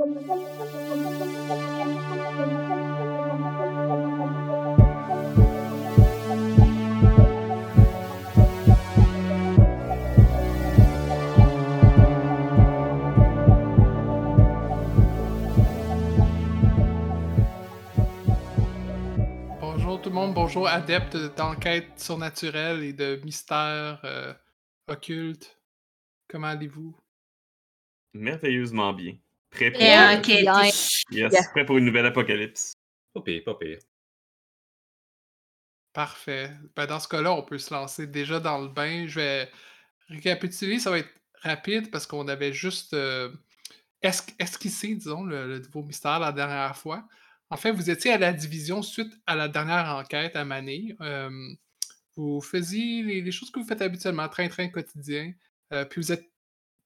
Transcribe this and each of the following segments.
Bonjour tout le monde, bonjour adeptes d'enquête surnaturelle et de mystères euh, occultes. Comment allez-vous? Merveilleusement bien. Prêt pour, yes, Yeah. prêt pour une nouvelle apocalypse. Pas pire, pas pire. Parfait. Ben, dans ce cas-là, on peut se lancer déjà dans le bain. Je vais récapituler, ça va être rapide parce qu'on avait juste euh, es- esquissé, disons, le, le nouveau mystère la dernière fois. En fait, vous étiez à la division suite à la dernière enquête à Mané. Euh, vous faisiez les, les choses que vous faites habituellement, train-train quotidien. Euh, puis vous êtes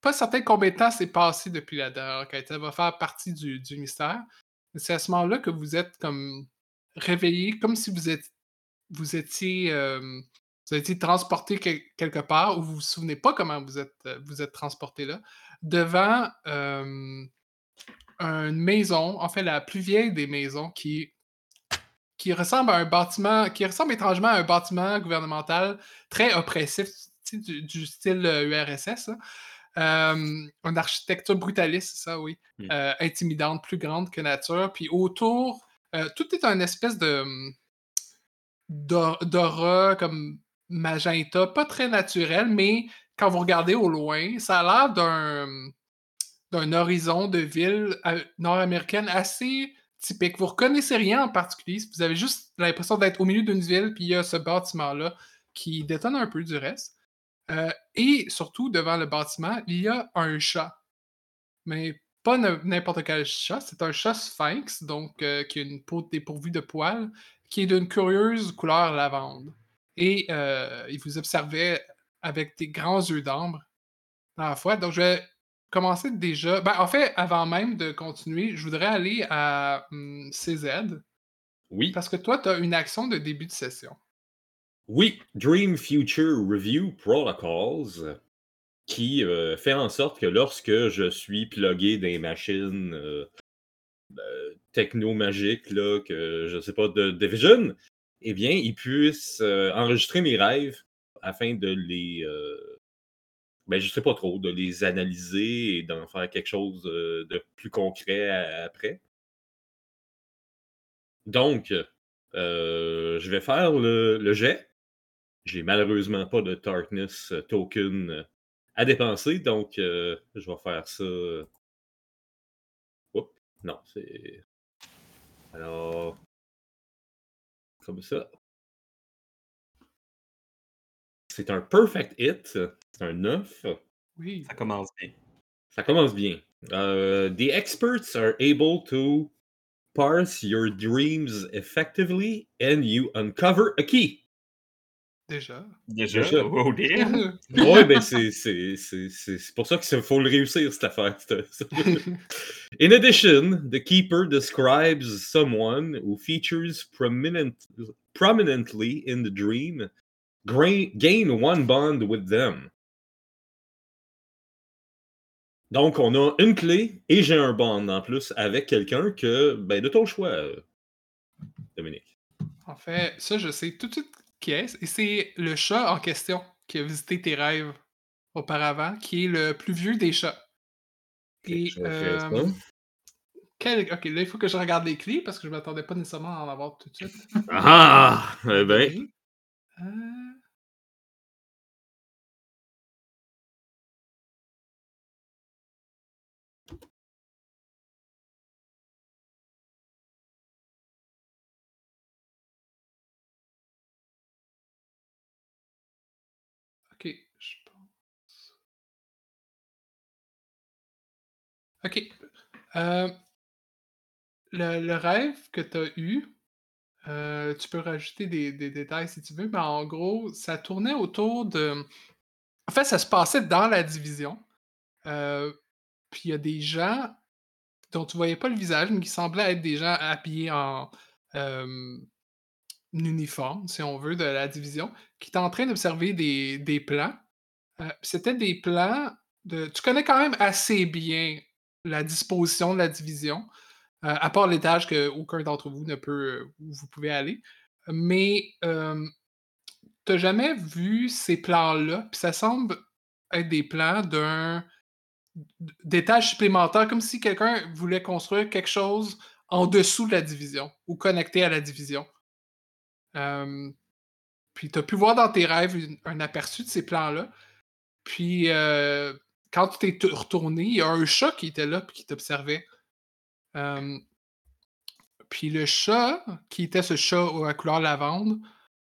pas certain combien de temps s'est passé depuis la dernière enquête. Ça va faire partie du, mystère. C'est à ce moment-là que vous êtes comme réveillé, comme si vous étiez, euh, transporté quel- quelque part, ou vous vous souvenez pas comment vous êtes, euh, vous transporté là, devant euh, une maison, en fait la plus vieille des maisons, qui, ressemble à un bâtiment, qui ressemble étrangement à un bâtiment gouvernemental très oppressif, du, style URSS. Euh, une architecture brutaliste, c'est ça, oui. Mm. Euh, intimidante, plus grande que nature. Puis autour, euh, tout est un espèce de hum, d'au- d'aura comme magenta, pas très naturel, mais quand vous regardez au loin, ça a l'air d'un d'un horizon de ville nord-américaine assez typique. Vous reconnaissez rien en particulier, vous avez juste l'impression d'être au milieu d'une ville, puis il y a ce bâtiment-là qui détonne un peu du reste. Euh, et surtout, devant le bâtiment, il y a un chat. Mais pas n'importe quel chat, c'est un chat sphinx, donc euh, qui a une peau dépourvue de poils, qui est d'une curieuse couleur lavande. Et euh, il vous observait avec des grands yeux d'ambre à la fois. Donc, je vais commencer déjà. Ben, en fait, avant même de continuer, je voudrais aller à hum, CZ, Oui. parce que toi, tu as une action de début de session. Oui, Dream Future Review Protocols, qui euh, fait en sorte que lorsque je suis plugué les machines euh, euh, techno-magiques, que je sais pas, de Division, eh bien, ils puissent euh, enregistrer mes rêves afin de les. euh, ben, je sais pas trop, de les analyser et d'en faire quelque chose de plus concret après. Donc, je vais faire le jet. J'ai malheureusement pas de Darkness euh, token euh, à dépenser, donc euh, je vais faire ça. Oups, non, c'est. Alors. Comme ça. C'est un perfect hit. C'est un 9. Oui. Ça commence bien. Ça commence bien. Euh, the experts are able to parse your dreams effectively and you uncover a key. Déjà. Déjà, Déjà. oh dear. Oui, ben c'est c'est- c'est- pour ça qu'il faut le réussir, cette affaire. In addition, the keeper describes someone who features prominent, prominently in the dream. Gain one bond with them. Donc, on a une clé et j'ai un bond en plus avec quelqu'un que, ben, de ton choix, Dominique. en fait, ça, je sais tout de suite Et c'est le chat en question qui a visité tes rêves auparavant, qui est le plus vieux des chats. Et, euh, quel- Ok, là, il faut que je regarde les clés parce que je ne m'attendais pas nécessairement à en avoir tout de suite. Ah! Eh ben. Euh, Je pense. Ok. Euh, le, rêve que tu as eu, euh, tu peux rajouter des, détails si tu veux, mais en gros, ça tournait autour de. En fait, ça se passait dans la division. Euh, puis il y a des gens dont tu voyais pas le visage, mais qui semblaient être des gens habillés en uniforme, si on veut, de la division, qui étaient en train d'observer des, plans. Euh, C'était des plans de. Tu connais quand même assez bien la disposition de la division, euh, à part l'étage que aucun d'entre vous ne peut où vous pouvez aller. Mais euh, t'as jamais vu ces plans-là, puis ça semble être des plans d'un d'étage supplémentaire, comme si quelqu'un voulait construire quelque chose en dessous de la division ou connecté à la division. Euh, puis tu as pu voir dans tes rêves un aperçu de ces plans-là. Puis euh, quand tu t'es retourné, il y a un chat qui était là et qui t'observait. Euh, puis le chat, qui était ce chat à couleur lavande,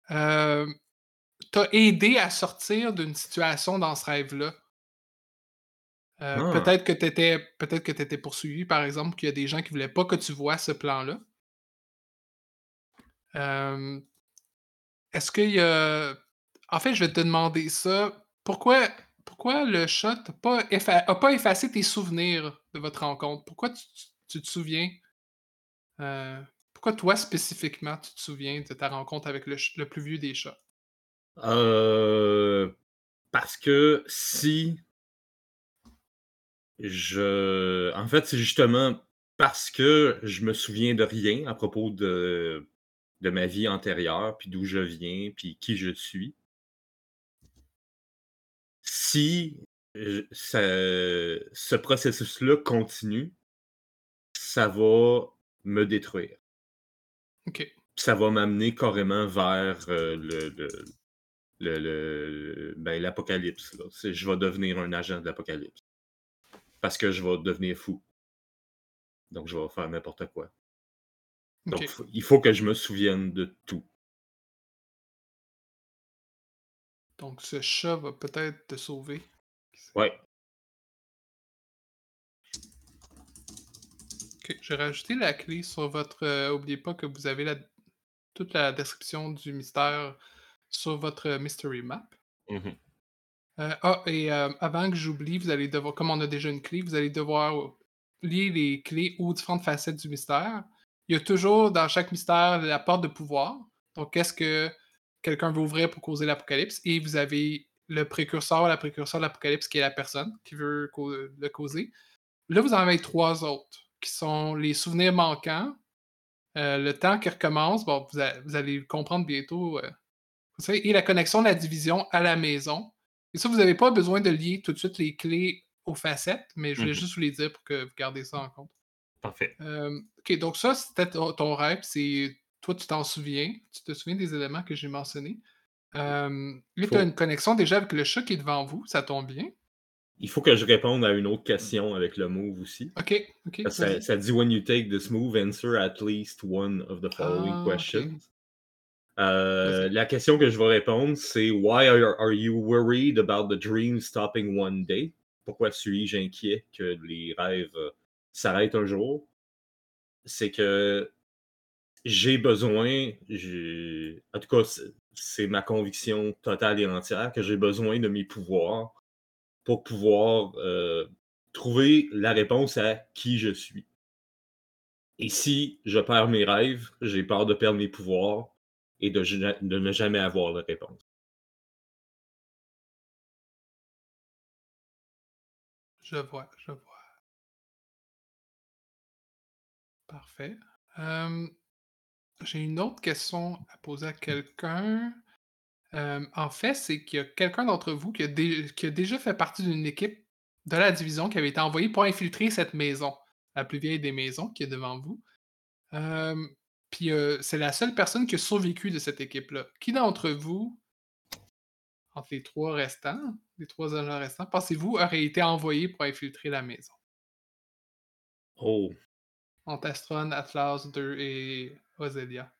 t'a aidé à sortir d'une situation dans ce rêve-là. Ah. Peut-être que tu étais, peut-être que étais poursuivi, par exemple, qu'il y a des gens qui voulaient pas que tu vois ce plan-là. Est-ce qu'il y a. En fait, je vais te demander ça. Pourquoi, pourquoi le chat n'a pas, pas effacé tes souvenirs de votre rencontre? Pourquoi tu, tu- te souviens? euh, pourquoi toi spécifiquement tu te souviens de ta rencontre avec le, le plus vieux des chats? Euh, parce que si je. En fait, c'est justement parce que je me souviens de rien à propos de, de ma vie antérieure, puis d'où je viens, puis qui je suis. Si je- ça- ce processus-là continue, ça va me détruire. Ok. ça va m'amener carrément vers euh, le, le- le- le- ben, l'apocalypse. Je vais devenir un agent de l'apocalypse. Parce que je vais devenir fou. Donc, je vais faire n'importe quoi. Donc, il faut que je me souvienne de tout. Donc ce chat va peut-être te sauver. Ouais. Ok, j'ai rajouté la clé sur votre. euh, oubliez pas que vous avez la, toute la description du mystère sur votre mystery map. Mhm. Euh, ah, et euh, avant que j'oublie, vous allez devoir, comme on a déjà une clé, vous allez devoir lier les clés aux différentes facettes du mystère. Il y a toujours dans chaque mystère la porte de pouvoir. Donc, qu'est-ce que quelqu'un veut ouvrir pour causer l'apocalypse? Et vous avez le précurseur, la précurseur de l'apocalypse qui est la personne qui veut le causer. Là, vous en avez trois autres qui sont les souvenirs manquants, euh, le temps qui recommence. Bon, vous, a- vous allez le comprendre bientôt. euh, vous savez, et la connexion de la division à la maison. Et ça, vous n'avez pas besoin de lier tout de suite les clés aux facettes, mais je voulais Mhm. juste vous les dire pour que vous gardiez ça en compte. Parfait. Euh, ok, donc ça, c'était ton, ton rêve. C'est toi, tu t'en souviens? Tu te souviens des éléments que j'ai mentionnés? Euh, là, tu as une connexion déjà avec le chat qui est devant vous. Ça tombe bien. Il faut que je réponde à une autre question avec le move aussi. Ok, ok. Ça, dit When you take this move, answer at least one of the following Ah, questions. Euh, la question que je vais répondre, c'est Why are, are you worried about the dream stopping one day? Pourquoi suis-je inquiet que les rêves s'arrêtent un jour? C'est que j'ai besoin, en tout cas, c'est- ma conviction totale et entière que j'ai besoin de mes pouvoirs pour pouvoir euh, trouver la réponse à qui je suis. Et si je perds mes rêves, j'ai peur de perdre mes pouvoirs et de, de ne jamais avoir la réponse. Je vois, je vois. Parfait. Euh, J'ai une autre question à poser à quelqu'un. Euh, en fait, c'est qu'il y a quelqu'un d'entre vous qui a, dé- qui a déjà fait partie d'une équipe de la division qui avait été envoyée pour infiltrer cette maison, la plus vieille des maisons qui est devant vous. Euh, Puis euh, c'est la seule personne qui a survécu de cette équipe-là. Qui d'entre vous, entre les trois restants, les trois agents restants, pensez-vous aurait été envoyé pour infiltrer la maison? Oh, Entre Astron, Atlas 2 et Ozelia.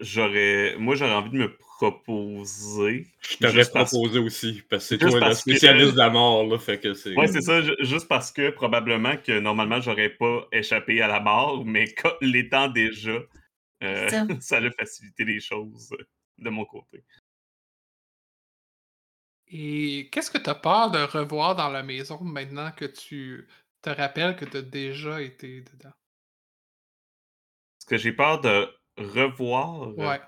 J'aurais. Moi, j'aurais envie de me proposer. je t'aurais parce- proposé aussi, parce que c'est toi le que- spécialiste de la mort, là, fait que c'est... Ouais, c'est ça. ju- Juste parce que probablement que normalement, j'aurais pas échappé à la mort, mais l'étant déjà, euh, Ça. ça a facilité les choses de mon côté. Et qu'est-ce que tu as peur de revoir dans la maison maintenant que tu te rappelles que tu as déjà été dedans? Que j'ai peur de revoir. euh, Ouais.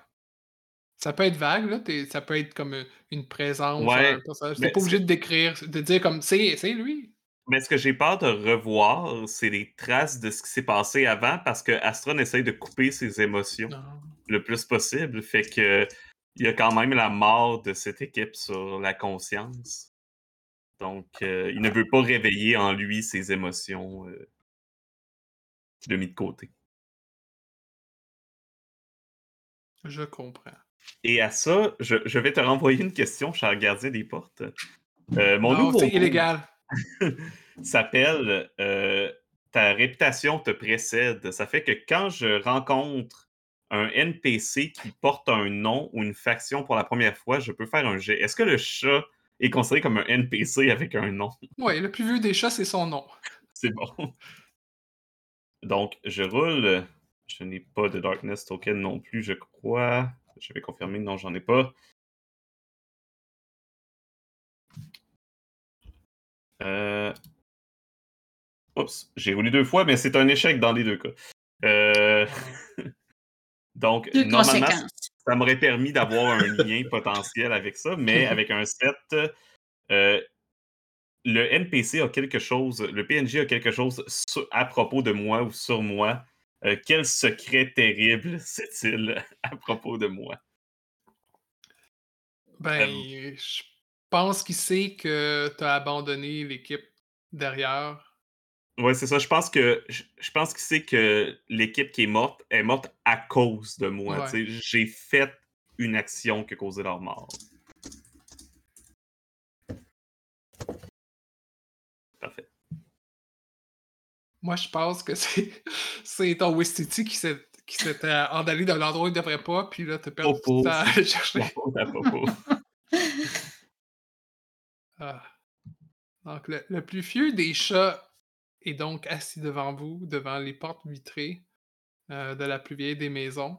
Ça peut être vague, là. Ça peut être comme euh, une présence, Ouais, un T'es pas obligé de décrire, de dire comme c'est c'est lui. Mais ce que j'ai peur de revoir, c'est les traces de ce qui s'est passé avant parce que Astron essaye de couper ses émotions Non. le plus possible. Fait que il y a quand même la mort de cette équipe sur la conscience. Donc, euh, il ne veut pas réveiller en lui ses émotions euh, qu'il a mis de côté. Je comprends. Et à ça, je, je vais te renvoyer une question, cher gardien des portes. Euh, mon non, nouveau c'est illégal. s'appelle euh, Ta réputation te précède. Ça fait que quand je rencontre un NPC qui porte un nom ou une faction pour la première fois, je peux faire un jet. Est-ce que le chat est considéré comme un NPC avec un nom? Oui, le plus vieux des chats, c'est son nom. C'est bon. Donc, je roule. Je n'ai pas de Darkness Token non plus, je crois. Je vais confirmer. Non, j'en ai pas. Euh... Oups, j'ai roulé deux fois, mais c'est un échec dans les deux cas. Euh... Donc, Deux normalement, ça m'aurait permis d'avoir un lien potentiel avec ça, mais avec un set, euh, le NPC a quelque chose, le PNJ a quelque chose sur- à propos de moi ou sur moi. Euh, quel secret terrible c'est-il à propos de moi? Ben, je pense qu'il sait que tu as abandonné l'équipe derrière. Ouais, c'est ça. Je pense que je, je pense qu'il sait que l'équipe qui est morte est morte à cause de moi. Ouais. J'ai fait une action qui a causé leur mort. Moi, je pense que c'est ton Wistiti qui s'est qui s'était endallé dans l'endroit où il devrait pas, puis là, perdu Popo. du temps à le chercher. Ah. Donc, le, le plus vieux des chats est donc assis devant vous, devant les portes vitrées euh, de la plus vieille des maisons.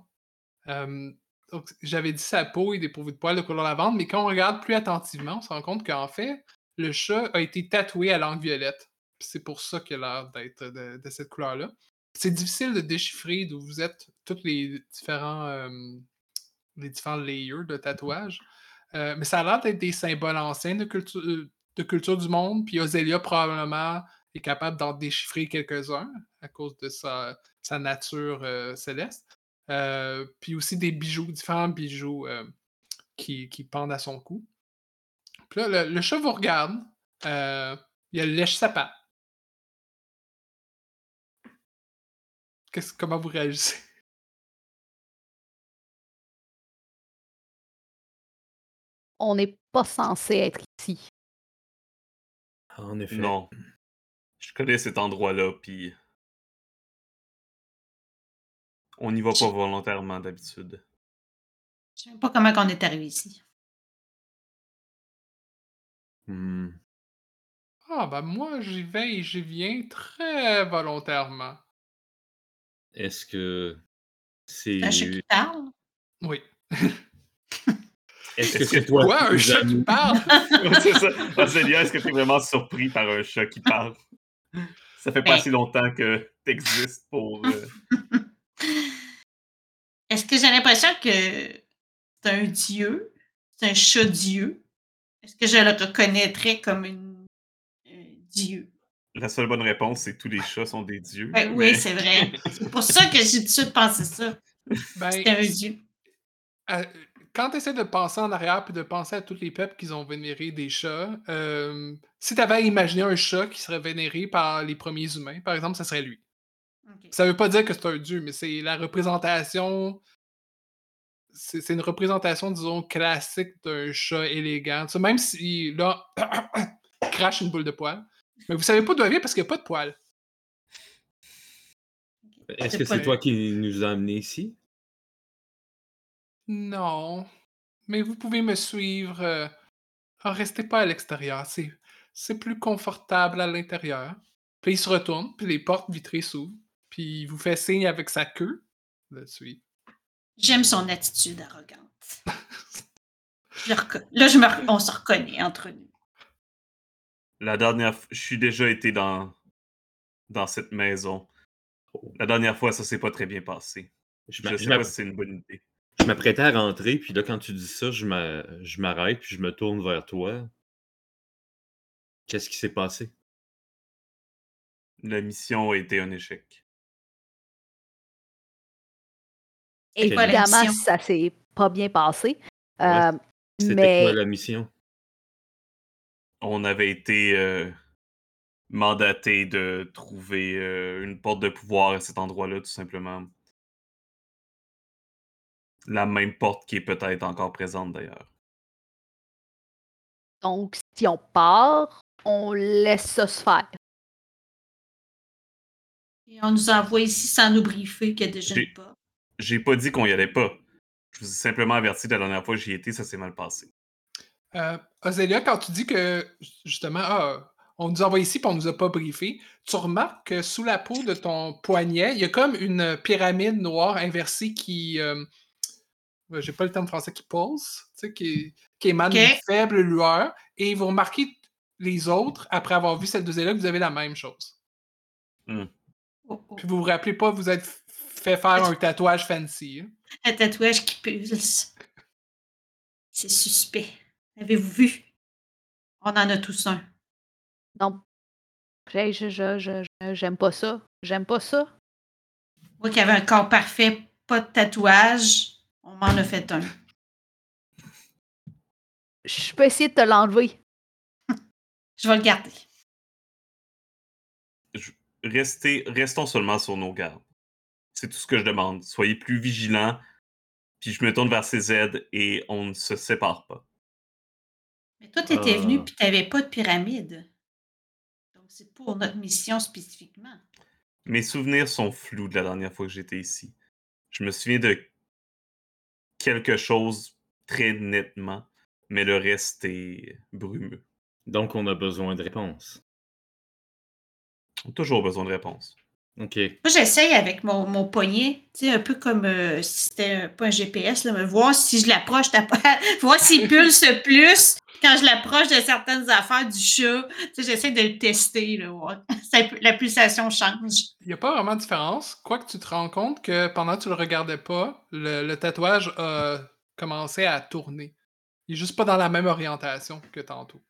Euh, donc, j'avais dit sa peau est dépourvue de poils de couleur lavande, mais quand on regarde plus attentivement, on se rend compte qu'en fait, le chat a été tatoué à langue violette. C'est pour ça qu'il a l'air d'être de, de cette couleur-là. C'est difficile de déchiffrer d'où vous êtes tous les différents, euh, les différents layers de tatouage. Euh, mais ça a l'air d'être des symboles anciens de culture, euh, de culture du monde. Puis Ozelia, probablement, est capable d'en déchiffrer quelques-uns à cause de sa, sa nature euh, céleste. Euh, puis aussi des bijoux, différents bijoux euh, qui, qui pendent à son cou. Puis là, le, le chat vous regarde. euh, il a le lèche-sapin. Qu'est-ce- Comment vous réagissez? On n'est pas censé être ici. En effet. Non. Je connais cet endroit-là, puis. On n'y va pas volontairement d'habitude. Je sais même pas comment on est arrivé ici. Hmm. Ah, ben moi, j'y vais et j'y viens très volontairement. Est-ce que c'est. Un chat qui parle? Oui. Est-ce que c'est toi Quoi, un chat qui parle? C'est ça. Est-ce que tu es vraiment surpris par un chat qui parle? Ça fait pas Ben- assez longtemps que tu existes pour. euh, Est-ce que j'ai l'impression que c'est un dieu? C'est un chat dieu? Est-ce que je le reconnaîtrais comme une, un dieu? La seule bonne réponse, c'est que tous les chats sont des dieux. Ben mais- Oui, c'est vrai. C'est pour ça que j'ai tout de suite pensé ça. Ben, C'était un dieu. euh, quand tu essaies de penser en arrière puis de penser à tous les peuples qui ont vénéré des chats, euh, si tu avais imaginé un chat qui serait vénéré par les premiers humains, par exemple, ça serait lui. Ok. Ça veut pas dire que c'est un dieu, mais c'est la représentation. C'est une représentation, disons, classique d'un chat élégant. Tu sais, même si là, crache une boule de poils. Mais vous savez pas d'où elle vient parce qu'il n'y a pas de poils. Est-ce que c'est toi qui nous as amenés ici? Non. Mais vous pouvez me suivre. euh, ah, restez pas à l'extérieur. C'est, c'est plus confortable à l'intérieur. Puis il se retourne, puis les portes vitrées s'ouvrent. Puis il vous fait signe avec sa queue de suivre. J'aime son attitude arrogante. Je le reco- Là, je me on se reconnaît entre nous. La dernière fois, je suis déjà été dans, dans cette maison. La dernière fois, ça s'est pas très bien passé. Je Je sais pas si c'est une bonne idée. je m'apprêtais à rentrer, puis là, quand tu dis ça, je m'a- je m'arrête, puis je me tourne vers toi. Qu'est-ce qui s'est passé? La mission a été un échec. Évidemment, ça s'est pas bien passé. Ouais, Euh, C'était mais quoi la mission? On avait été euh, mandaté de trouver euh, une porte de pouvoir à cet endroit-là, tout simplement. La même porte qui est peut-être encore présente d'ailleurs. donc, si on part, on laisse ça se faire. Et on nous envoie ici sans nous briefer qu'il y a déjà J'ai- une porte. J'ai pas dit qu'on y allait pas. Je vous ai simplement averti que la dernière fois que j'y étais, ça s'est mal passé. Euh, Ozélia, quand tu dis que, justement, ah, on nous envoie ici et on nous a pas briefé, tu remarques que sous la peau de ton poignet, il y a comme une pyramide noire inversée qui. euh, J'ai pas le terme français, qui pulse, tu sais, qui, qui émane Ok. une faible lueur. Et vous remarquez les autres, après avoir vu cette deuxième-là, que vous avez la même chose. Oh, oh. Puis vous vous rappelez pas, vous êtes fait faire un tatouage fancy. hein. Un tatouage qui pulse. C'est suspect. Avez-vous vu? On en a tous un. Non. Je, je, je, je- je- j'aime pas ça. J'aime pas ça. Moi qui avais un corps parfait, pas de tatouage, on m'en a fait un. Je peux essayer de te l'enlever. Je vais le garder. Restez, restons seulement sur nos gardes. C'est tout ce que je demande. Soyez plus vigilants. Puis je me tourne vers CZ et on ne se sépare pas. Mais toi, t'étais Euh. venu puis t'avais pas de pyramide. Donc c'est pour notre mission spécifiquement. Mes souvenirs sont flous de la dernière fois que j'étais ici. Je me souviens de quelque chose très nettement, mais le reste est brumeux. Donc, on a besoin de réponses. On a toujours besoin de réponses. OK. Moi, j'essaye avec mon, mon poignet, tu sais, un peu comme euh, si c'était un- pas un GPS, là, mais voir si je l'approche, voir s'il pulse plus quand je l'approche de certaines affaires du chat. J'essaie de le tester, là, la pulsation change. Il n'y a pas vraiment de différence, quoique tu te rends compte que pendant que tu le regardais pas, le, le tatouage a commencé à tourner. Il est juste pas dans la même orientation que tantôt.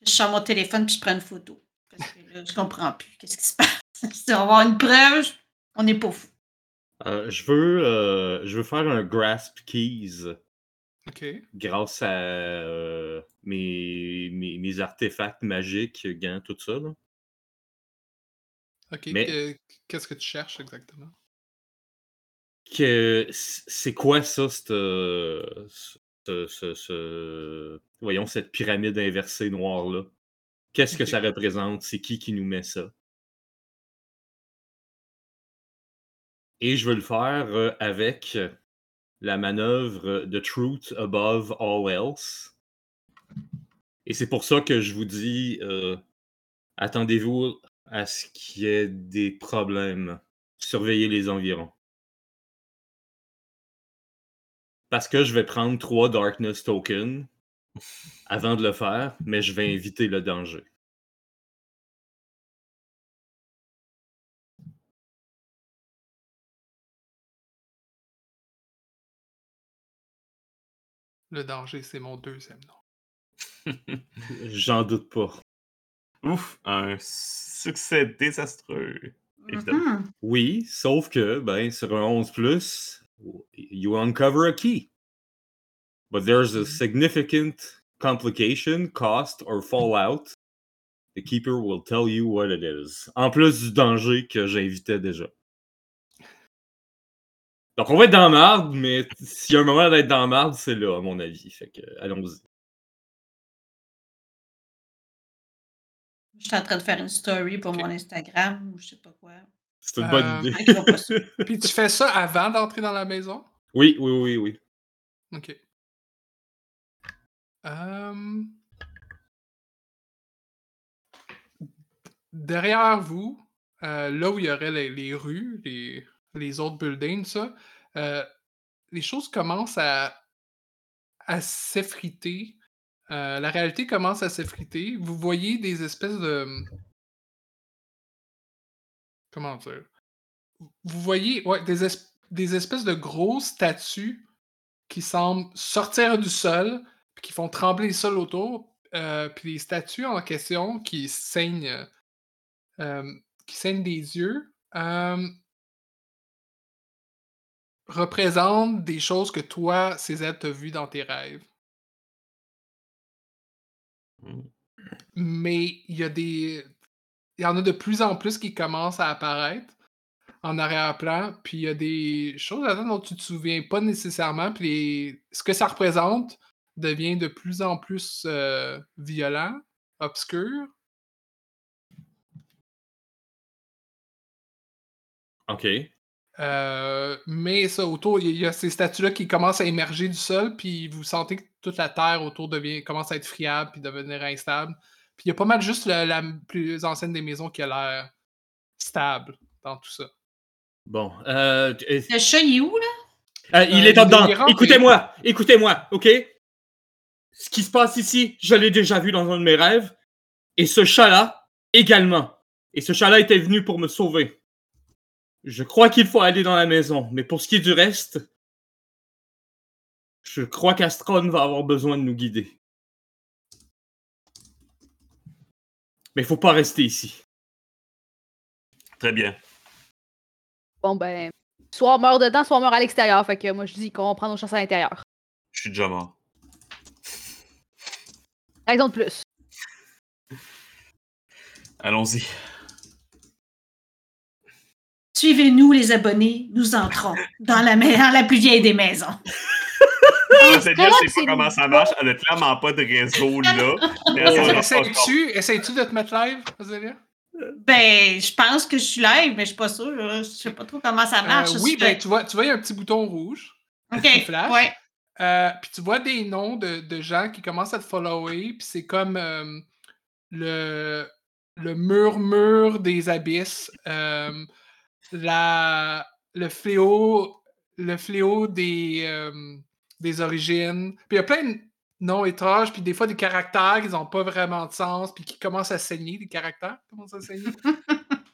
Je sors mon téléphone puis je prends une photo. Parce que là, je comprends plus. Qu'est-ce qui se passe? Si on va avoir une preuve, on n'est pas fou. Euh, je, veux, euh, je veux faire un grasp keys Grâce à euh, mes, mes, mes artefacts magiques, gants, tout ça. Là. OK. Mais- que- Qu'est-ce que tu cherches exactement? Que, c'est quoi ça, cette, ce, ce- ce- voyons, cette pyramide inversée noire-là? Qu'est-ce que ça représente? C'est qui qui nous met ça? Et je veux le faire euh, avec la manœuvre de Truth Above All Else. Et c'est pour ça que je vous dis, euh, attendez-vous à ce qu'il y ait des problèmes. Surveillez les environs. Parce que je vais prendre trois Darkness Tokens avant de le faire, mais je vais éviter le danger. Le danger, c'est mon deuxième nom. J'en doute pas. Ouf, un succès désastreux. Évidemment. Mhm. Oui, sauf que, ben, sur un 11, you uncover a key. But there's a significant complication, cost, or fallout. The keeper will tell you what it is. En plus du danger que j'invitais déjà. Donc, on va être dans la marde, mais s'il y a un moment d'être dans la marde, c'est là, à mon avis. Fait que, allons-y. Je suis en train de faire une story pour mon Instagram ou je sais pas quoi. C'est une Euh, bonne idée. pas ça. Puis tu fais ça avant d'entrer dans la maison? oui, oui, oui, oui. OK. Euh, Derrière vous, euh, là où il y aurait les, les rues, les, les autres buildings, ça, euh, les choses commencent à, à s'effriter. Euh, la réalité commence à s'effriter. Vous voyez des espèces de. Comment dire? Vous voyez ouais, des, es- des espèces de grosses statues qui semblent sortir du sol, puis qui font trembler le sol autour. euh, puis les statues en question qui saignent, qui saignent des yeux, représentent des choses que toi, Cézanne, t'as vues dans tes rêves. Hmm. Mais il y a des. Il y en a de plus en plus qui commencent à apparaître en arrière-plan, puis il y a des choses là-dedans dont tu te souviens pas nécessairement, puis les- ce que ça représente devient de plus en plus euh, violent, obscur. OK. Euh, mais ça, autour, il y, a ces statues-là qui commencent à émerger du sol, puis vous sentez que toute la terre autour devient, commence à être friable, puis devenir instable. Puis il y a pas mal juste la, la plus ancienne des maisons qui a l'air stable dans tout ça. Bon. Euh, euh, Le chat, il est où, là? euh, il est dedans. Écoutez-moi. Écoutez-moi, OK? Ce qui se passe ici, je l'ai déjà vu dans un de mes rêves. Et ce chat-là, également. Et ce chat-là était venu pour me sauver. Je crois qu'il faut aller dans la maison. Mais pour ce qui est du reste, je crois qu'Astron va avoir besoin de nous guider. Mais il faut pas rester ici. Très bien. Bon, ben, soit on meurt dedans, soit on meurt à l'extérieur. Fait que moi, je dis qu'on prend nos chances à l'intérieur. Je suis déjà mort. Raison de plus. Allons-y. Suivez-nous, les abonnés, nous entrons dans la, dans la plus vieille des maisons. Je sais c'est pas comment ça marche. Elle a clairement pas de réseau là. Essayes-tu essayes-tu de te mettre live, Azalea? Ben, je pense que je suis live, mais je suis pas sûre. Je sais pas trop comment ça marche. Euh, oui, ben, tu vois, tu vois, il y a un petit bouton rouge. OK, qui flash. ouais. Euh, puis tu vois des noms de, de gens qui commencent à te follower, puis c'est comme euh, le, le murmure des abysses, euh, la, le fléau, le fléau des, euh, des origines. Puis il y a plein de noms étranges, puis des fois des caractères qui n'ont pas vraiment de sens, puis qui commencent à saigner, des caractères qui commencent à saigner.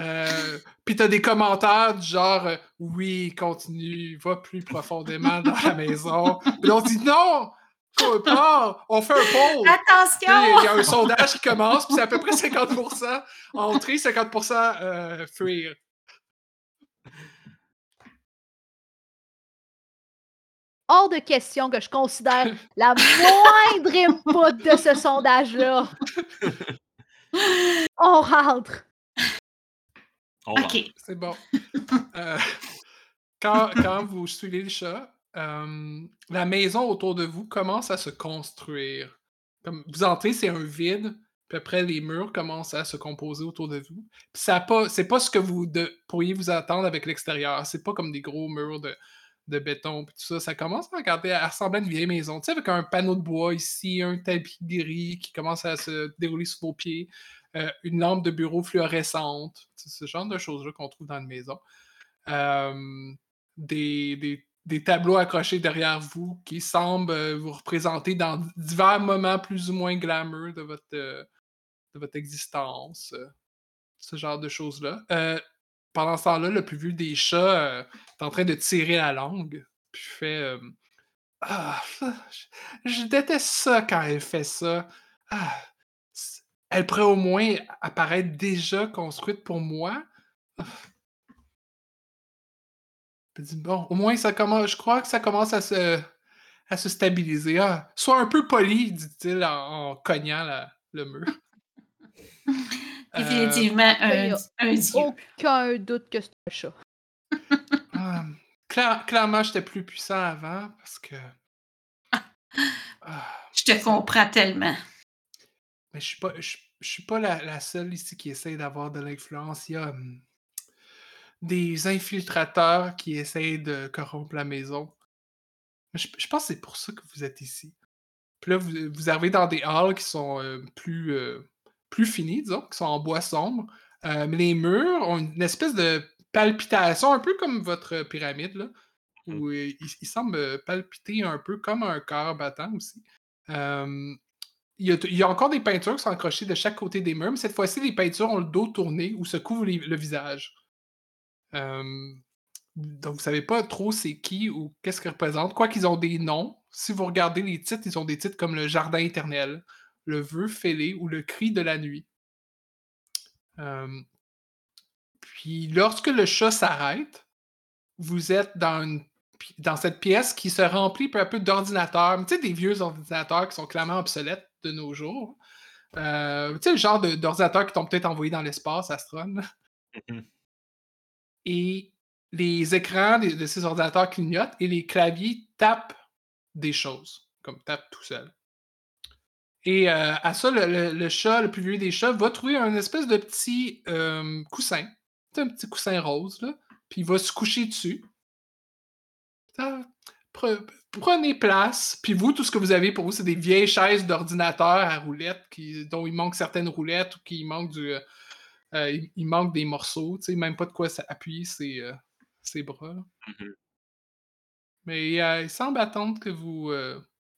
Euh, puis t'as des commentaires du genre euh, oui, continue, va plus profondément dans la maison. Puis on dit non, on fait un. Puis Attention! Il y a un sondage qui commence, puis c'est à peu près 50% entrée, 50% euh, fuir. Hors de question que je considère la moindre input de ce sondage-là. On rentre. On. OK. C'est bon. Euh, quand, quand vous suivez le chat, euh, la maison autour de vous commence à se construire. Comme vous entrez, c'est un vide, puis après les murs commencent à se composer autour de vous. Puis ça pas, c'est pas ce que vous de- pourriez vous attendre avec l'extérieur. C'est pas comme des gros murs de, de béton puis tout ça. Ça commence à regarder à ressembler à une vieille maison. Tu sais, avec un panneau de bois ici, un tapis gris qui commence à se dérouler sous vos pieds, euh, une lampe de bureau fluorescente. Ce genre de choses-là qu'on trouve dans une maison. Euh, des, des- des tableaux accrochés derrière vous qui semblent euh, vous représenter dans divers moments plus ou moins glamour de votre, de votre existence. ce genre de choses-là. Pendant ce temps-là, le plus vieux des chats euh, est en train de tirer la langue. Puis fait euh, Ah, je, déteste ça quand elle fait ça. Ah, elle pourrait au moins apparaître déjà construite pour moi. Ah. Dit, bon, au moins ça commence. Je crois que ça commence à se, à se stabiliser. Ah, sois un peu poli, dit-il en, cognant le mur. Euh, Définitivement un, il y a un dieu. Aucun doute que c'est un chat. Ah, clair- clairement, j'étais plus puissant avant parce que. Ah, Je te comprends tellement. mais je suis pas, je, je suis pas la, la seule ici qui essaie d'avoir de l'influence. Il y a hum, des infiltrateurs qui essayent de corrompre la maison. Je, je pense que c'est pour ça que vous êtes ici. Puis là, vous, vous arrivez dans des halls qui sont euh, plus, euh, plus finis, disons, qui sont en bois sombre. Euh, mais les murs ont une espèce de palpitation, un peu comme votre pyramide, là, où euh, ils, ils semblent euh, palpiter un peu comme un cœur battant aussi. Euh, il, y a, il y a encore des peintures qui sont accrochées de chaque côté des murs, mais cette fois-ci, les peintures ont le dos tourné ou se couvrent les- le visage. Euh, donc, vous savez pas trop c'est qui ou qu'est-ce qu'ils représentent. Quoi qu'ils ont des noms. Si vous regardez les titres, ils ont des titres comme le Jardin éternel le vœu fêlé ou le cri de la nuit. Euh, puis lorsque le chat s'arrête, vous êtes dans, une, dans cette pièce qui se remplit peu à peu d'ordinateurs. Tu sais, des vieux ordinateurs qui sont clairement obsolètes de nos jours. Euh, tu sais, le genre d'ordinateurs qui t'ont peut-être envoyé dans l'espace, Astron. Mm-hmm. Et les écrans de, ces ordinateurs clignotent et les claviers tapent des choses, comme tapent tout seul. Et euh, à ça, le, chat, le plus vieux des chats, va trouver un espèce de petit euh, coussin. Un petit coussin rose, là. Puis il va se coucher dessus. prenez place. Puis vous, tout ce que vous avez pour vous, c'est des vieilles chaises d'ordinateur à roulettes qui, dont il manque certaines roulettes ou qui manque du. Euh, il, manque des morceaux, tu sais, même pas de quoi appuyer ses, ses bras. Mmh Mais il semble attendre que vous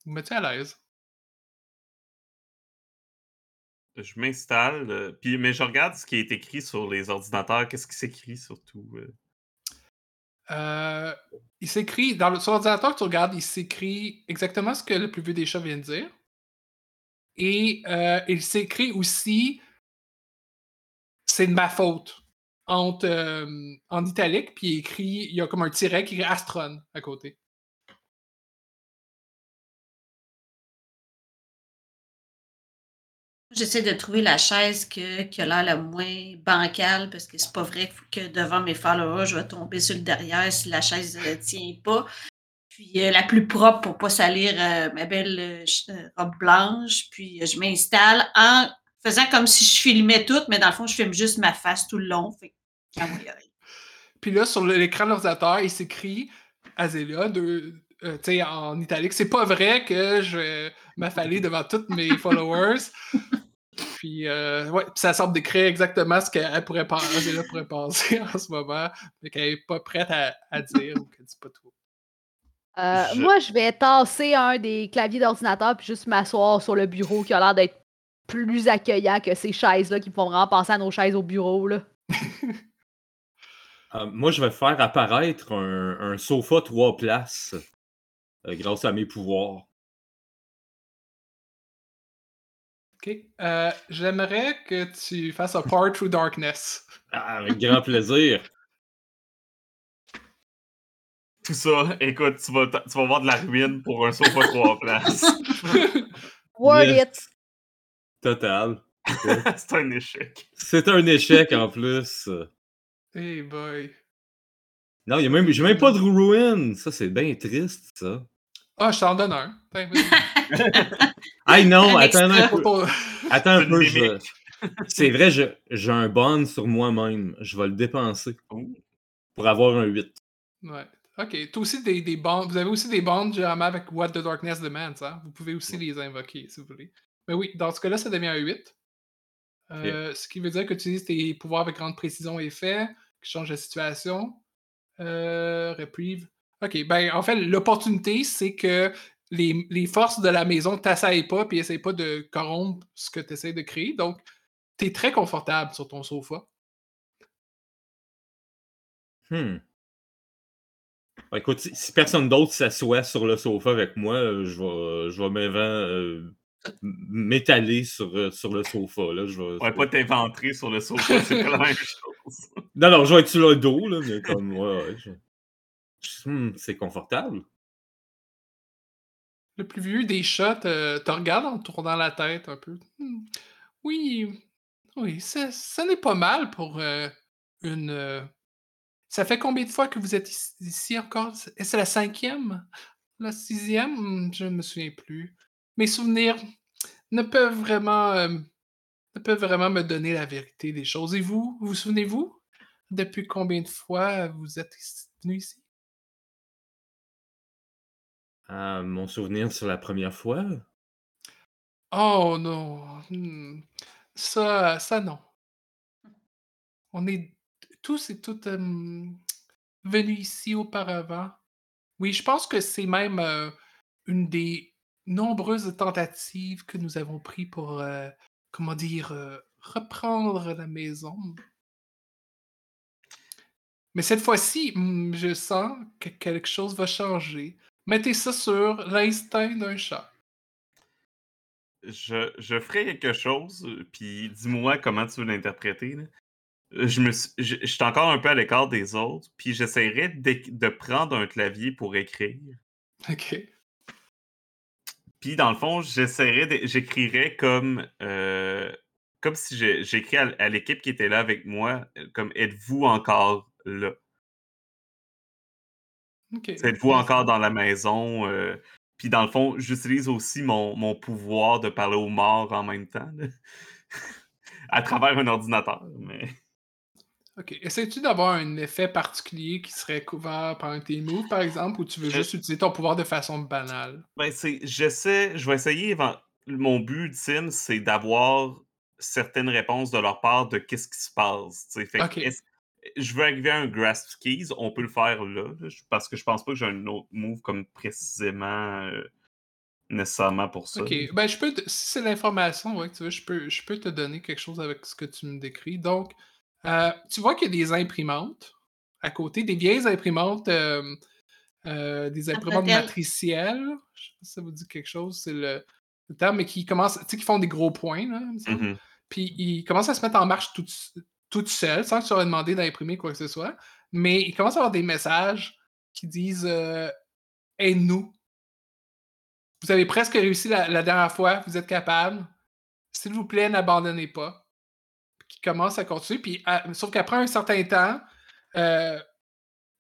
vous mettiez à l'aise. Je m'installe, puis mais je regarde ce qui est écrit sur les ordinateurs. Qu'est-ce qui s'écrit surtout? il s'écrit, dans le, sur l'ordinateur que tu regardes, il s'écrit exactement ce que le plus vieux des chats vient de dire. Et il s'écrit aussi c'est de ma faute en italique, puis écrit, il y a comme un tiret qui écrit Astron à côté. J'essaie de trouver la chaise que, qui a l'air la moins bancale parce que c'est pas vrai que devant mes followers, je vais tomber sur le derrière si la chaise ne tient pas. Puis euh, la plus propre pour pas salir euh, ma belle euh, robe blanche. Puis je m'installe en faisant comme si je filmais tout, mais dans le fond, je filme juste ma face tout le long. Puis là, sur l'écran de l'ordinateur, il s'écrit Azélia, de, en italique. C'est pas vrai que je vais m'affaler devant tous mes followers. Puis, euh, ouais, ça semble décrire exactement ce qu'elle pourrait penser, pourrait penser en ce moment, mais qu'elle n'est pas prête à, dire ou qu'elle dit pas trop. Euh, moi, je vais tasser un des claviers d'ordinateur puis juste m'asseoir sur le bureau qui a l'air d'être plus accueillant que ces chaises-là qui me font vraiment penser à nos chaises au bureau. Là. Euh, moi, je vais faire apparaître un, sofa trois places grâce à mes pouvoirs. Euh, j'aimerais que tu fasses un Part Through Darkness. Ah, avec grand plaisir. Tout ça, écoute, tu vas, tu vas voir de la ruine pour un sofa trois places. Word it! Total. C'est un échec. C'est un échec en plus. Hey boy. Non, j'ai même, même pas de ruine. Ça, c'est bien triste, ça. Ah, je t'en donne un. Ah non, attends un peu. Attends un peu. C'est vrai, j'ai un bond sur moi-même. Je vais le dépenser pour avoir un 8. Ouais. Ok. Toi aussi des, des bonds. Vous avez aussi des bonds généralement avec What the Darkness Demands. Hein? Vous pouvez aussi les invoquer si vous voulez. Mais oui, dans ce cas-là, ça devient un 8. Euh, ce qui veut dire que tu utilises tes pouvoirs avec grande précision et effet, qui changent la situation. Euh, reprieve. OK, ben en fait, l'opportunité, c'est que les, forces de la maison t'assaillent pas et n'essayent pas de corrompre ce que tu essaies de créer. Donc, tu es très confortable sur ton sofa. Hmm. écoute, si, personne d'autre s'assoit sur le sofa avec moi, euh, je vais, je vais euh, m'étaler sur, euh, sur le sofa. Là. Je vais, pas t'inventer sur le sofa, c'est pas la même chose. Non, non, je vais être sur le dos, là, mais comme, ouais, hmm, c'est confortable. Le plus vieux des chats te, regarde en tournant la tête un peu. Hmm. Oui, oui, ça, n'est pas mal pour euh, une. Euh, ça fait combien de fois que vous êtes ici, encore? C'est la cinquième? La sixième? Hmm, je ne me souviens plus. Mes souvenirs ne peuvent vraiment. Euh, ne peuvent vraiment me donner la vérité des choses. Et vous, vous souvenez-vous? Depuis combien de fois vous êtes venu ici? Ah, mon souvenir sur la première fois? Oh non! Hmm. Ça ça non. On est tous et toutes, venus ici auparavant. Oui, je pense que c'est même, une des nombreuses tentatives que nous avons pris pour, comment dire? reprendre la maison. Mais cette fois-ci, hmm, je sens que quelque chose va changer. Mettez ça sur l'instinct d'un chat. je, je ferai quelque chose, puis dis-moi comment tu veux l'interpréter. Je me suis- je, je suis encore un peu à l'écart des autres, puis j'essaierai d'éc- de prendre un clavier pour écrire. Ok. Puis dans le fond, j'essaierais, de- j'écrirais comme, euh, comme si j'écris à, à l'équipe qui était là avec moi, comme êtes-vous encore là? Ok. Êtes-vous encore dans la maison? euh, Puis dans le fond, j'utilise aussi mon, mon pouvoir de parler aux morts en même temps, là. à travers un ordinateur. Mais... Ok. Essaies-tu d'avoir un effet particulier qui serait couvert par un tes moves, par exemple, ou tu veux Je- juste utiliser ton pouvoir de façon banale? Ben, c'est, j'essaie, je vais essayer. Mon but ultime, c'est d'avoir certaines réponses de leur part de qu'est-ce qui se passe. Fait est-ce- je veux arriver à un grasp keys, on peut le faire là, parce que je pense pas que j'ai un autre move comme précisément euh, nécessairement pour ça. Ok. Ben, je peux. te- Si c'est l'information ouais, que tu veux, je peux, je peux te donner quelque chose avec ce que tu me décris. Donc, euh, tu vois qu'il y a des imprimantes à côté, des vieilles imprimantes, euh, euh, des imprimantes matricielles. Je sais pas si ça vous dit quelque chose, c'est le, le terme, mais qui commencent, tu sais, qui font des gros points, là. Mhm. Puis ils commencent à se mettre en marche tout, tout seuls, sans que tu leur aies demandé d'imprimer quoi que ce soit. Mais ils commencent à avoir des messages qui disent euh, Aide-nous. Vous avez presque réussi la, dernière fois, vous êtes capable. S'il vous plaît, n'abandonnez pas. Qui commencent à continuer. Puis, à- sauf qu'après un certain temps, euh,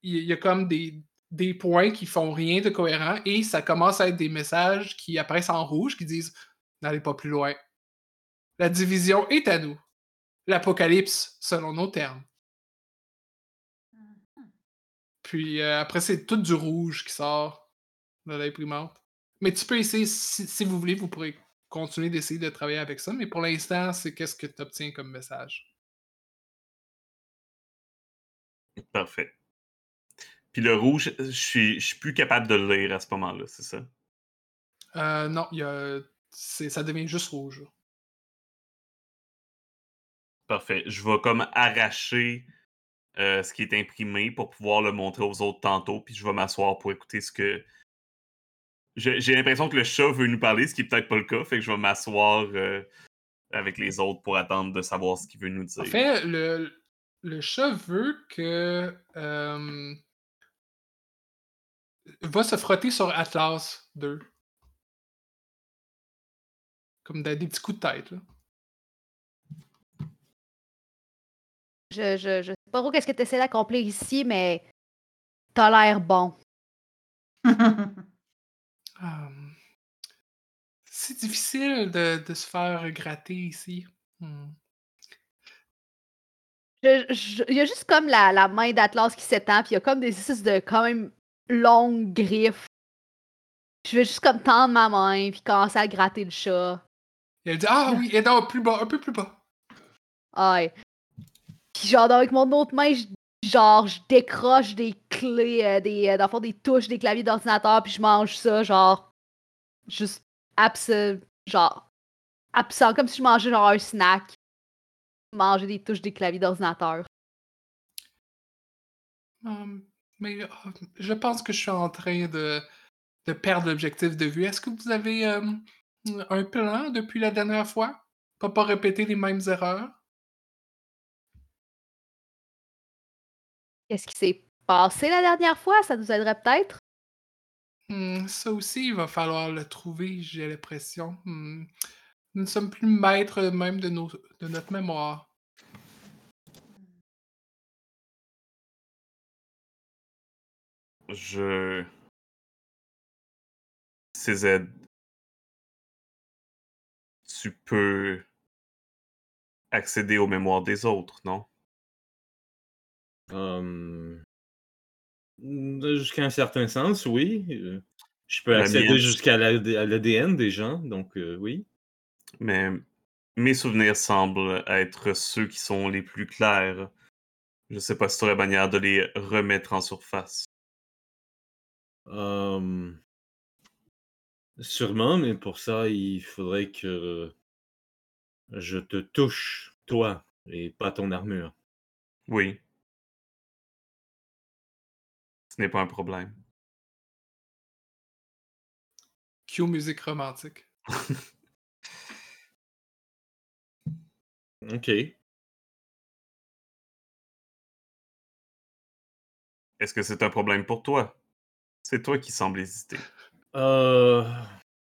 il y, a comme des, des points qui font rien de cohérent et ça commence à être des messages qui apparaissent en rouge qui disent N'allez pas plus loin. La division est à nous. L'apocalypse, selon nos termes. Puis euh, après, c'est tout du rouge qui sort de l'imprimante. Mais tu peux essayer, si, si vous voulez, vous pourrez continuer d'essayer de travailler avec ça. Mais pour l'instant, c'est qu'est-ce que tu obtiens comme message? Parfait. Puis le rouge, je suis, je suis plus capable de le lire à ce moment-là, c'est ça? Euh, non, il y a, c'est- ça devient juste rouge. Parfait. Je vais comme arracher euh, ce qui est imprimé pour pouvoir le montrer aux autres tantôt, puis je vais m'asseoir pour écouter ce que. J'ai l'impression que le chat veut nous parler, ce qui est peut-être pas le cas, fait que je vais m'asseoir euh, avec les autres pour attendre de savoir ce qu'il veut nous dire. En fait, le, le chat veut que. euh, va se frotter sur Atlas 2. Comme des, des petits coups de tête. Là. Je, je, je sais pas trop qu'est-ce que tu essaies d'accomplir ici, mais t'as l'air bon. Ah, c'est difficile de, de se faire gratter ici. Hmm. Je- Il y a juste comme la, la main d'Atlas qui s'étend, puis il y a comme des espèces de quand même longues griffes. Je vais juste comme tendre ma main, puis commencer à gratter le chat. Il dit Ah oui, et donc plus bas, un peu plus bas. Ouais. Puis genre, avec mon autre main, je, genre, je décroche des clés, euh, des, euh, dans le fond, des touches des claviers d'ordinateur, puis je mange ça, genre, juste absent, genre, absent, comme si je mangeais genre un snack. Manger des touches des claviers d'ordinateur. Hum, mais ah, je pense que je suis en train de, de perdre l'objectif de vue. Est-ce que vous avez euh, un plan depuis la dernière fois? Pas pas répéter les mêmes erreurs? Qu'est-ce qui s'est passé la dernière fois? Ça nous aiderait peut-être? Hmm, ça aussi, il va falloir le trouver, j'ai l'impression. Hmm. Nous ne sommes plus maîtres même de, nos, de notre mémoire. Je. CZ. Tu peux accéder aux mémoires des autres, non? Hum, Jusqu'à un certain sens, oui. Je peux La accéder jusqu'à l'ADN des gens, donc euh, oui. Mais mes souvenirs semblent être ceux qui sont les plus clairs. Je sais pas si tu aurais manière de les remettre en surface. Sûrement, mais pour ça, il faudrait que je te touche, toi, et pas ton armure. Oui. Ce n'est pas un problème. Cue musique romantique. OK. Est-ce que c'est un problème pour toi? C'est toi qui semble hésiter. Euh,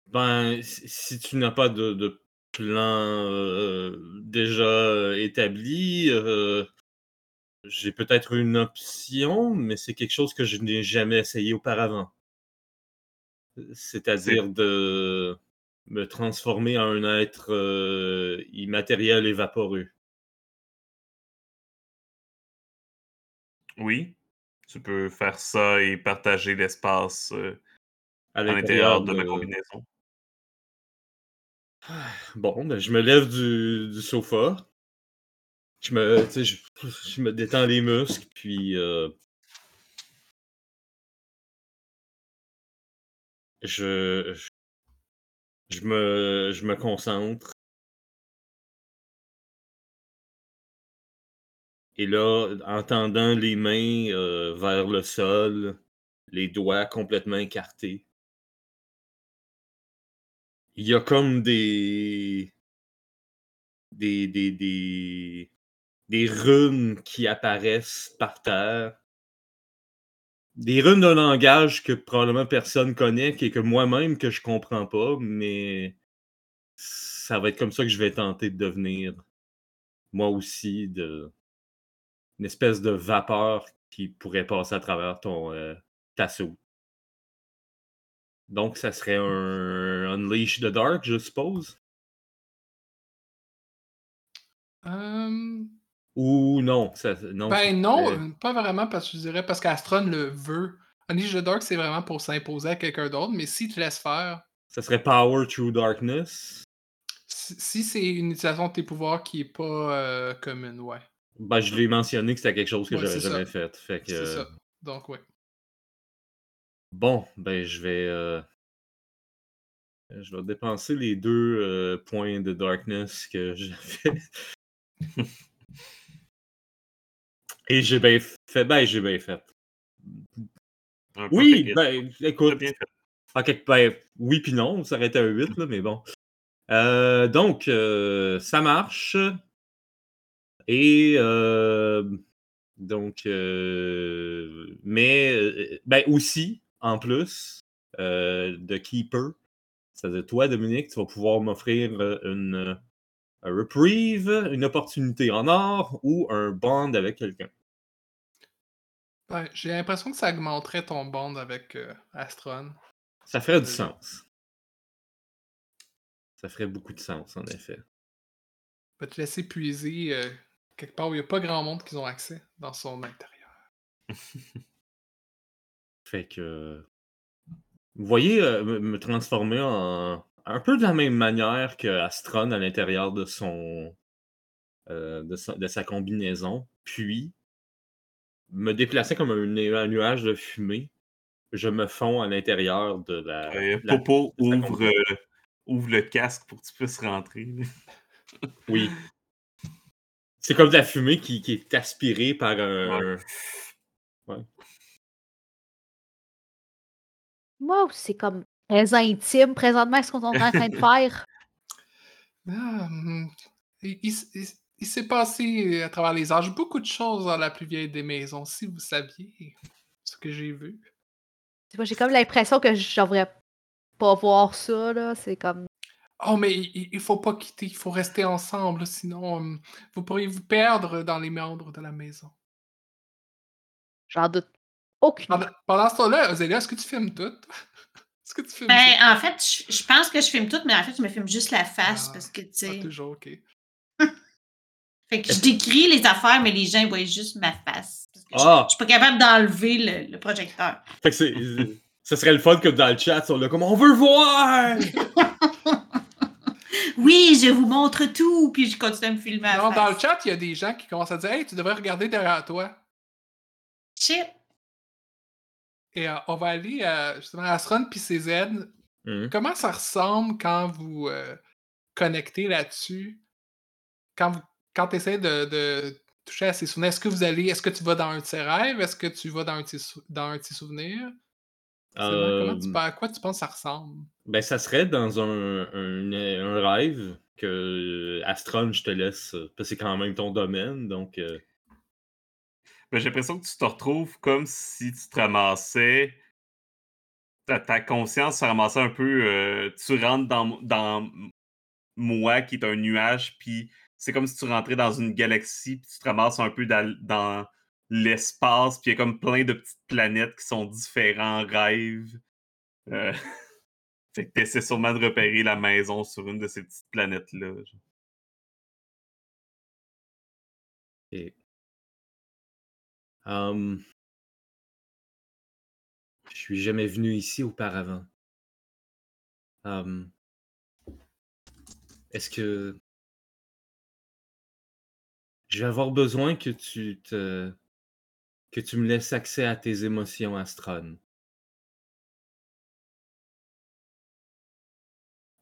ben, si tu n'as pas de, de plan euh, déjà établi, euh, j'ai peut-être une option, mais c'est quelque chose que je n'ai jamais essayé auparavant. C'est-à-dire de me transformer en un être euh, immatériel et vaporeux. Oui, tu peux faire ça et partager l'espace euh, À l'intérieur de ma combinaison. Bon, ben, je me lève du, du sofa. Je me, je, je me détends les muscles, puis euh, je, je, je me, je me concentre. Et là, en tendant les mains euh, vers le sol, les doigts complètement écartés, il y a comme des, des, des, des, des runes qui apparaissent par terre. Des runes d'un langage que probablement personne connaît, et que moi-même que je comprends pas, mais ça va être comme ça que je vais tenter de devenir moi aussi de une espèce de vapeur qui pourrait passer à travers ton euh, ta soupe. Donc ça serait un Unleash the Dark, je suppose? Euh, Ou non, ça, non. ben non, euh, pas vraiment, parce que je dirais parce qu'Astron le veut. Unleash the Dark, c'est vraiment pour s'imposer à quelqu'un d'autre, mais s'il te laisse faire, Ça serait Power Through Darkness. si, si c'est une utilisation de tes pouvoirs qui est pas euh, commune, ouais. Ben, je l'ai mentionné que c'était quelque chose que Ouais, ça. jamais fait. Fait que, C'est ça. Donc, ouais. Bon, ben je vais. euh, Je vais dépenser les deux euh, points de darkness que j'avais. Et j'ai bien fait. Ben, j'ai bien fait. Un Oui, ben, écoute. bien fait. En quelque ben, oui puis non, ça aurait été un 8, là, mais bon. Euh, donc, euh, ça marche. Et euh, donc, euh, mais ben aussi, en plus, euh, de Keeper, c'est-à-dire toi, Dominique, tu vas pouvoir m'offrir une un reprieve, une opportunité en or ou un bond avec quelqu'un. J'ai l'impression que ça augmenterait ton bond avec euh, Astron. Ça ferait du Euh, sens. Ça ferait beaucoup de sens, en effet. Va te laisser puiser euh, quelque part où il n'y a pas grand monde qui ont accès dans son intérieur. Fait que. Vous voyez euh, me transformer en. Un peu de la même manière que Astron à l'intérieur de son. euh, de, sa, de sa combinaison. Puis. Me déplacer comme un, nu- un nuage de fumée. Je me fonds à l'intérieur de la. Euh, la- Popo de ouvre, euh, ouvre le casque pour que tu puisses rentrer. Oui. C'est comme de la fumée qui, qui est aspirée par un. Moi, c'est comme très intime présentement ce qu'on est en train de faire? Ah, hum, il il s- il s- il s'est passé euh, à travers les âges beaucoup de choses dans la plus vieille des maisons, si vous saviez ce que j'ai vu. J'ai comme l'impression que je devrais pas voir ça, là. C'est comme. Oh, mais il, faut pas quitter, il faut rester ensemble, sinon hum, vous pourriez vous perdre dans les méandres de la maison. J'en doute aucune. Pendant, pendant ce temps-là, Zélia, est-ce que tu filmes tout? Est-ce que tu filmes Ben, ça? en fait, je, je pense que je filme tout, mais en fait, je me filme juste la face Ah, parce que, tu Ah, sais. toujours, ok. Fait que je décris les affaires, mais les gens voient juste ma face. Parce que je- Ah! je, suis pas capable d'enlever le, le projecteur. Fait que c'est. Ce serait le fun que dans le chat, on là comme on veut voir! Oui, je vous montre tout, puis je continue à me filmer à dans le chat, il y a des gens qui commencent à dire Hey, tu devrais regarder derrière toi. Shit. Et euh, on va aller euh, justement à Astron puis CZ. Mhm. Comment ça ressemble quand vous euh, connectez là-dessus? Quand vous quand tu essaies de, de toucher à ces souvenirs, est-ce que vous allez, est-ce que tu vas dans un de ses rêves? Est-ce que tu vas dans un de sou- dans un de souvenirs? Comment tu, à quoi tu penses que ça ressemble? Ben, ça serait dans un, un, un rêve que Astron, je te laisse, parce que c'est quand même ton domaine, donc. euh, J'ai l'impression que tu te retrouves comme si tu te ramassais. Ta, conscience se ramassait un peu. euh, tu rentres dans, dans moi, qui est un nuage, puis c'est comme si tu rentrais dans une galaxie, puis tu te ramasses un peu dans, l'espace, puis il y a comme plein de petites planètes qui sont différents rêves. Euh, fait que t'essaies sûrement de repérer la maison sur une de ces petites planètes-là. et- Hum, Je suis jamais venu ici auparavant. Est-ce que je vais avoir besoin que tu te que tu me laisses accès à tes émotions, Astron,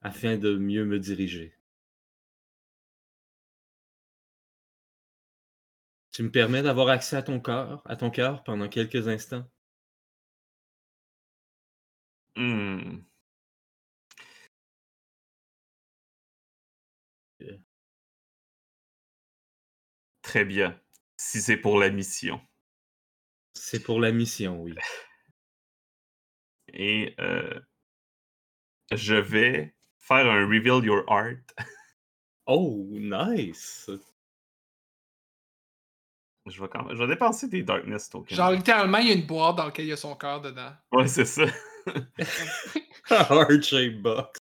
afin de mieux me diriger? Tu me permets d'avoir accès à ton corps, à ton cœur pendant quelques instants? Hmm. Très bien. Si c'est pour la mission. C'est pour la mission, oui. Et euh, je vais faire un Reveal Your Art. Oh, nice! Je vais, quand même- je vais dépenser des Darkness tokens. Genre, littéralement, il y a une boîte dans laquelle il y a son cœur dedans. Ouais, c'est ça. Heart shape box.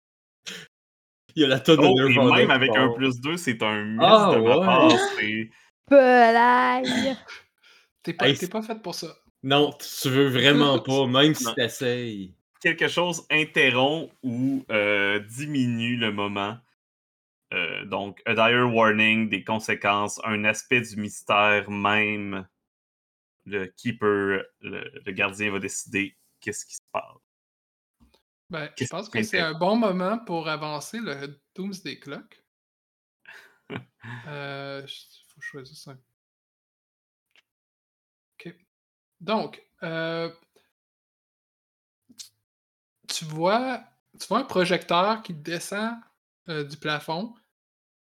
Il y a la tonne Oh, de et Nirvana même avec un plus 2, c'est un miss Ah, de ma ouais. part. Pelaille! T'es pas, Hey, t'es pas fait pour ça. Non, tu veux vraiment pas, même si t'essayes. quelque chose interrompt ou euh, diminue le moment. Euh, donc, a dire warning, des conséquences, un aspect du mystère même. Le keeper, le, le gardien va décider qu'est-ce qui se passe. Ben, je pense que c'est un bon moment pour avancer le Doomsday Clock. euh, faut choisisse un. Ok. Donc, euh, tu vois, tu vois un projecteur qui descend euh, du plafond,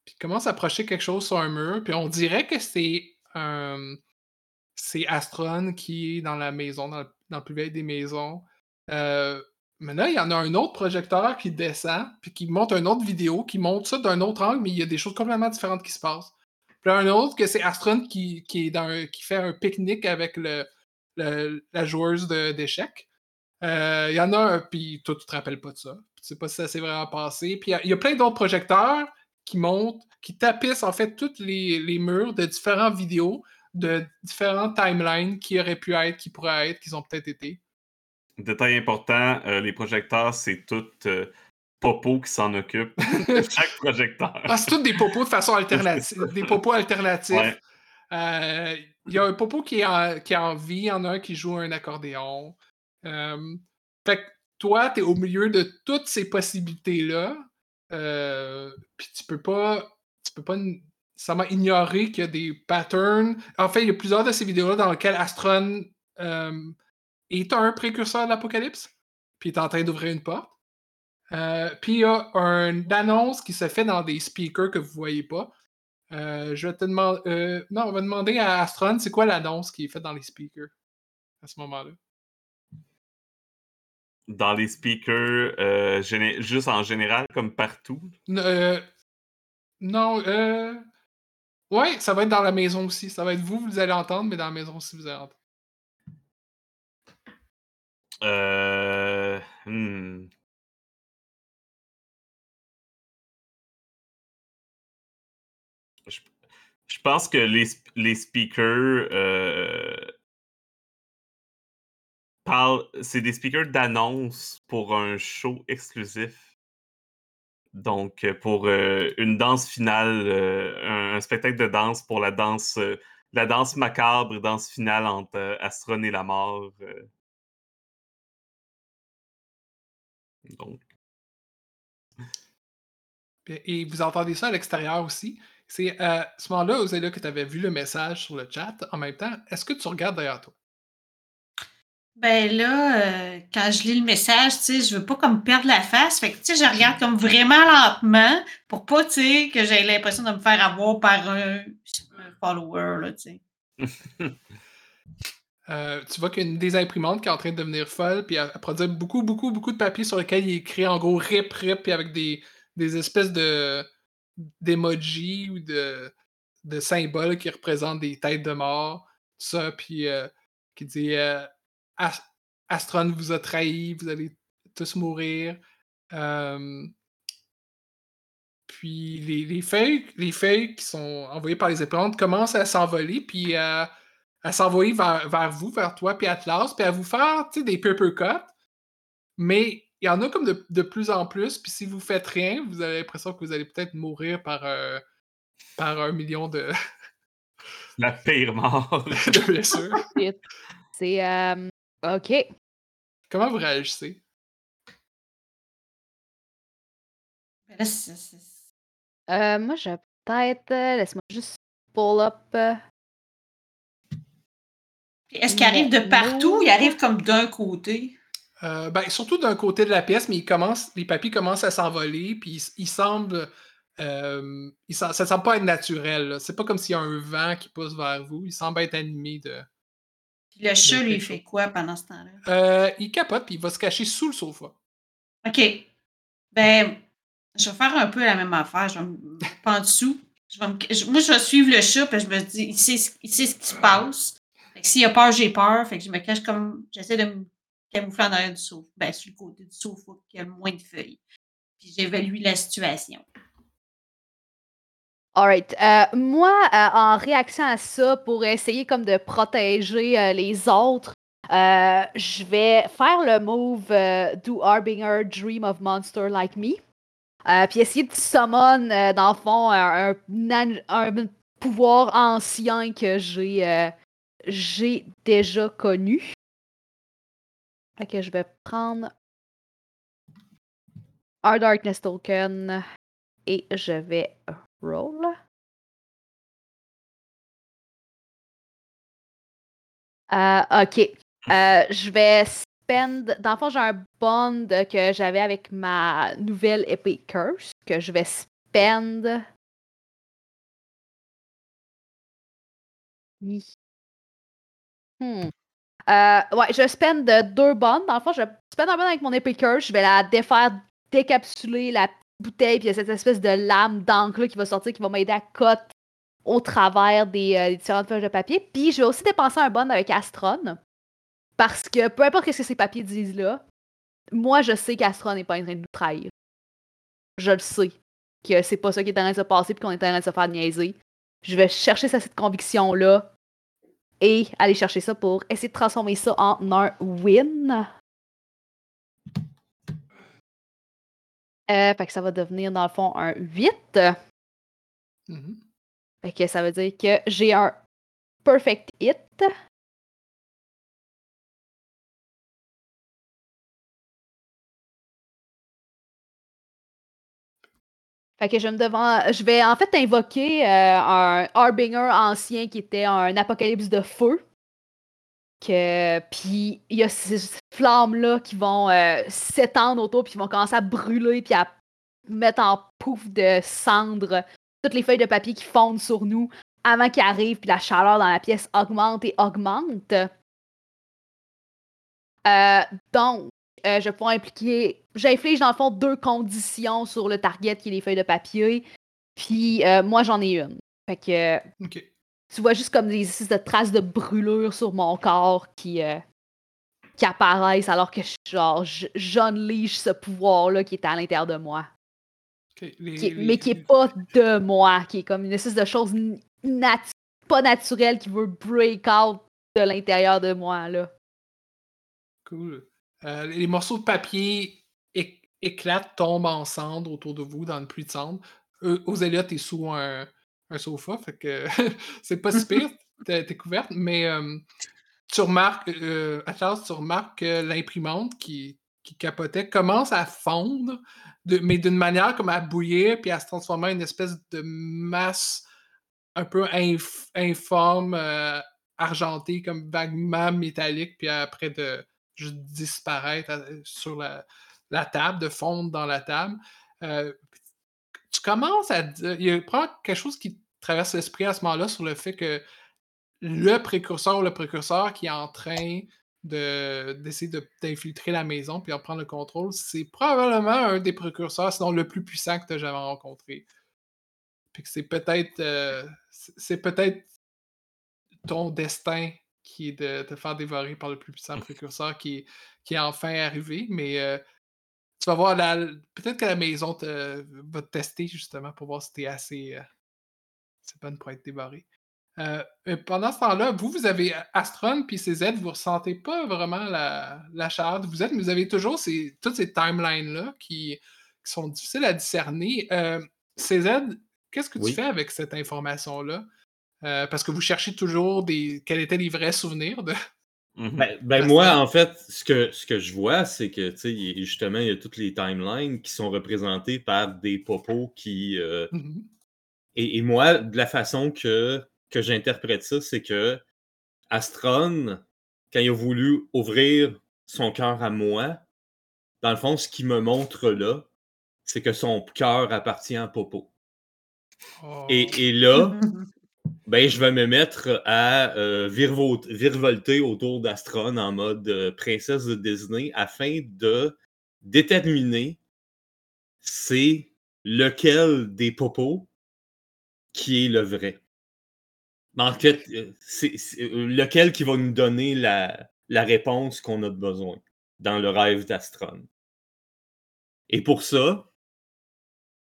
puis commence à approcher quelque chose sur un mur, puis on dirait que c'est Astron qui est dans la maison, dans le, dans plus vieille des maisons. Euh, mais il y en a un autre projecteur qui descend, puis qui monte une autre vidéo, qui montre ça d'un autre angle, mais il y a des choses complètement différentes qui se passent. Puis un autre que c'est Astron qui, est dans qui fait un pique-nique avec la joueuse d'échecs. Euh, Il y en a un, puis toi, tu te rappelles pas de ça. Tu sais pas si ça s'est vraiment passé. Puis il y, a plein d'autres projecteurs qui montent, qui tapissent en fait tous les, les murs de différentes vidéos, de différentes timelines qui auraient pu être, qui pourraient être, qui ont peut-être été. Détail important, euh, les projecteurs, c'est tout euh, Popo qui s'en occupe. Chaque projecteur. Ah, c'est tous des popos de façon alternative. des popos alternatifs. Ouais. Euh, Il y a un popo qui est, en, qui est en vie, il y en a un qui joue un accordéon. Euh, fait que toi, tu es au milieu de toutes ces possibilités-là. Euh, Puis tu peux pas. Tu peux pas nécessairement ignorer qu'il y a des patterns. En fait, il y a plusieurs de ces vidéos-là dans lesquelles Astron euh, est un précurseur de l'apocalypse. Puis est en train d'ouvrir une porte. Euh, puis il y a une annonce qui se fait dans des speakers que vous voyez pas. Je vais te demander. non, on va demander à Astron, c'est quoi l'annonce qui est faite dans les speakers à ce moment-là? Dans les speakers, euh, juste en général, comme partout? Euh, non, euh. Ouais, ça va être dans la maison aussi. Ça va être vous, vous allez entendre, mais dans la maison aussi, vous allez entendre. Euh, hmm. Je, je pense que les, les speakers euh, parlent. C'est des speakers d'annonce pour un show exclusif. Donc, euh, pour euh, une danse finale, euh, un, spectacle de danse pour la danse, la danse macabre, danse finale entre Astron et la mort. Donc, Et vous entendez ça à l'extérieur aussi? C'est à ce moment-là, Ozélia, que tu avais vu le message sur le chat en même temps. Est-ce que tu regardes derrière toi? Ben là, euh, quand je lis le message, tu sais, je veux pas comme perdre la face. Fait que, je regarde comme vraiment lentement pour pas, tu que j'ai l'impression de me faire avoir par un, follower, là, tu. Euh, tu vois qu'il y a une des imprimantes qui est en train de devenir folle, puis elle, elle produit beaucoup, beaucoup, beaucoup de papier sur lequel il est écrit en gros rip, rip, puis avec des, des espèces de d'emojis ou de, de symboles qui représentent des têtes de mort, tout ça, puis euh, qui dit Ast- Astron vous a trahi, vous allez tous mourir. Euh, puis les, les feuilles, les feuilles qui sont envoyées par les imprimantes commencent à s'envoler, puis à, à s'envoyer vers, vers vous, vers toi, puis Atlas, puis à vous faire des paper cuts. Mais il y en a comme de, de plus en plus, puis si vous faites rien, vous avez l'impression que vous allez peut-être mourir par, euh, par un million de, La pire mort. de blessures. Shit. C'est. euh, ok. Comment vous réagissez? Ben Euh, moi, je vais peut-être. Laisse-moi juste pull up. euh, Est-ce qu'il arrive de partout ou il arrive comme d'un côté? Euh, ben, surtout d'un côté de la pièce, mais il commence, les papiers commencent à s'envoler, puis il, il semble. euh, il ça semble pas être naturel. C'est pas comme s'il y a un vent qui pousse vers vous. Il semble être animé de. Puis le chat, lui, fait quoi pendant ce temps-là? Euh, il capote, puis il va se cacher sous le sofa. OK. Ben, je vais faire un peu la même affaire. Je vais me en dessous. Je vais me- moi, je vais suivre le chat, puis je me dis, il sait, ce- il sait ce qui se passe. S'il a peur, j'ai peur. Fait que je me cache comme. J'essaie de me camoufler en arrière du sofa. Ben, sur le côté du sofa, qui a le moins de feuilles. Puis j'évalue la situation. Alright. Euh, moi, euh, en réaction à ça, pour essayer comme de protéger euh, les autres, je vais faire le move Do Harbinger Dream of Monster Like Me. Puis essayer de summon, dans le fond, un, pouvoir ancien que j'ai déjà connu. Que je vais prendre un Darkness Token et je vais roll. Euh, ok. Euh, je vais spend. Dans le fond, j'ai un bond que j'avais avec ma nouvelle épée Curse que je vais spend. Hi. Hmm. Euh, ouais, je spend de deux bonds. Dans le fond, je spend un bond avec mon épée Curse. Je vais la défaire, décapsuler la bouteille, puis il y a cette espèce de lame d'encre qui va sortir, qui va m'aider à cut au travers des, euh, des différentes feuilles de papier. Puis je vais aussi dépenser un bond avec Astron. Parce que peu importe ce que ces papiers disent là, moi je sais qu'Astron n'est pas en train de nous trahir. Je le sais. Que c'est pas ça qui est en train de se passer puis qu'on est en train de se faire niaiser. Je vais chercher ça, cette conviction-là et aller chercher ça pour essayer de transformer ça en un win. Euh, fait que ça va devenir dans le fond un 8. Mhm. Fait que ça veut dire que j'ai un perfect hit. Fait que je me devant, je vais en fait invoquer euh, un Harbinger ancien qui était un apocalypse de feu. Que puis il y a ces flammes là qui vont euh, s'étendre autour puis vont commencer à brûler puis à mettre en pouf de cendres toutes les feuilles de papier qui fondent sur nous avant qu'il arrive, puis la chaleur dans la pièce augmente et augmente. Euh, donc, euh, je pouvoir impliquer. J'inflige dans le fond deux conditions sur le target qui est les feuilles de papier. Puis euh, moi j'en ai une. Fait que. Tu vois juste comme des espèces de traces de brûlure sur mon corps qui, euh, qui apparaissent alors que genre je- j'unleash ce pouvoir-là qui est à l'intérieur de moi. ok. Les- Qui est- les- mais qui est pas de moi, qui est comme une espèce de chose pas naturelle qui veut break out de l'intérieur de moi là. Cool. Euh, les morceaux de papier éc- éclatent, tombent en cendres autour de vous dans une pluie de cendres. Euh, Ozélia, t'es sous un, un sofa, fait que c'est pas si pire, t'es couverte, mais euh, tu remarques, euh, Atlas, tu remarques que l'imprimante qui, qui capotait commence à fondre, mais d'une manière comme à bouillir, puis à se transformer en une espèce de masse un peu inf- informe, euh, argenté, comme vaguement métallique, puis après de juste disparaître euh, sur la, table, de fondre dans la table. Tu commences à. Il y a quelque chose qui traverse l'esprit à ce moment-là sur le fait que le précurseur ou le précurseur qui est en train d'essayer d'infiltrer la maison puis en prendre le contrôle, c'est probablement un des précurseurs, sinon le plus puissant que tu as jamais rencontré. Puis que c'est peut-être euh, c'est peut-être ton destin qui est de te faire dévorer par le plus puissant précurseur qui est, qui est enfin arrivé, mais euh, tu vas voir, peut-être que la maison va te tester justement pour voir si tu es assez, c'est bonne pour être débarré. Euh, pendant ce temps-là, vous, vous avez Astron puis CZ, vous ne ressentez pas vraiment la, la charge. Vous êtes, mais vous avez toujours ces, toutes ces timelines-là qui, sont difficiles à discerner. Euh, CZ, qu'est-ce que tu fais avec cette information-là? Euh, parce que vous cherchez toujours des quels étaient les vrais souvenirs de. Mmh ben, ben moi, en fait, ce que, ce que je vois, c'est que justement, il y a toutes les timelines qui sont représentées par des popos qui, mmh et, moi, de la façon que, que j'interprète ça, c'est que Astron, quand il a voulu ouvrir son cœur à moi, dans le fond, ce qu'il me montre là, c'est que son cœur appartient à Popo. Et, oh. et, là, ben, je vais me mettre à euh, virevolter autour d'Astron en mode euh, princesse de Disney afin de déterminer c'est lequel des popos qui est le vrai. En fait, euh, c'est euh, lequel qui va nous donner la, réponse qu'on a besoin dans le rêve d'Astron. Et pour ça,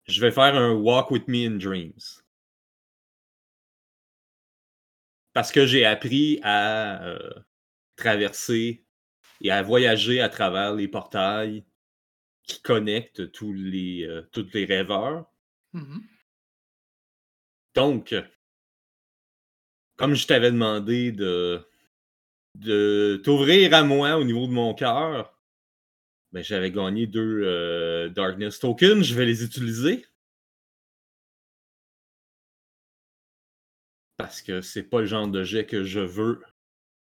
je vais faire un Walk with me in Dreams. Parce que j'ai appris à euh, traverser et à voyager à travers les portails qui connectent tous les, les rêveurs. Mmh donc, comme je t'avais demandé de, de t'ouvrir à moi au niveau de mon cœur, ben, j'avais gagné deux euh, Darkness Tokens. Je vais les utiliser. Parce que c'est pas le genre de jet que je veux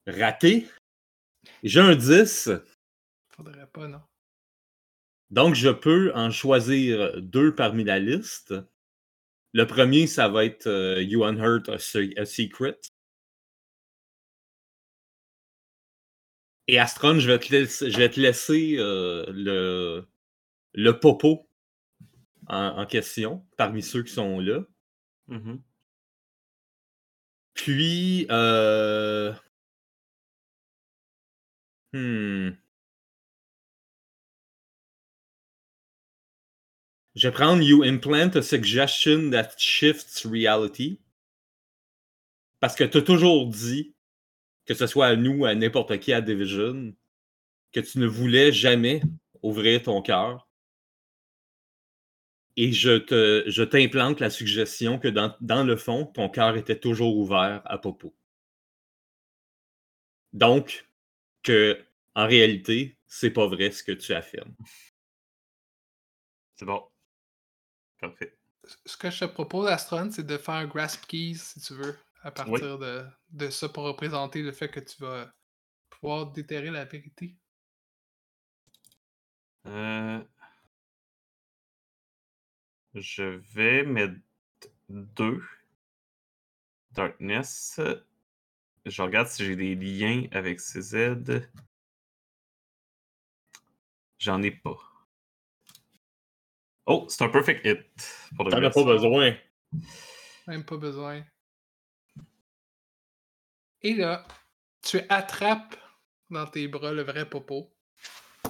rater. J'ai un 10. Faudrait pas, non? Donc, je peux en choisir deux parmi la liste. Le premier, ça va être euh, You Unhurt a, Secret. Et Astron, je vais te laisser, je vais te laisser euh, le, le popo en, question parmi ceux qui sont là. Mm-hmm. Puis, euh... hmm. Je vais prendre You implant a suggestion that shifts reality. Parce que tu as toujours dit, que ce soit à nous, à n'importe qui à Division, que tu ne voulais jamais ouvrir ton cœur. Et je te, je t'implante la suggestion que dans, dans le fond, ton cœur était toujours ouvert à Popo. Donc, que en réalité, c'est pas vrai ce que tu affirmes. C'est bon. Parfait. Ce que je te propose, Astron, c'est de faire un grasp keys, si tu veux, à partir de, de, ça pour représenter le fait que tu vas pouvoir déterrer la vérité. Euh... Je vais mettre deux. Darkness. Je regarde si j'ai des liens avec CZ. J'en ai pas. Oh, c'est un perfect hit. T'en as pas besoin. Même pas besoin. Et là, tu attrapes dans tes bras le vrai popo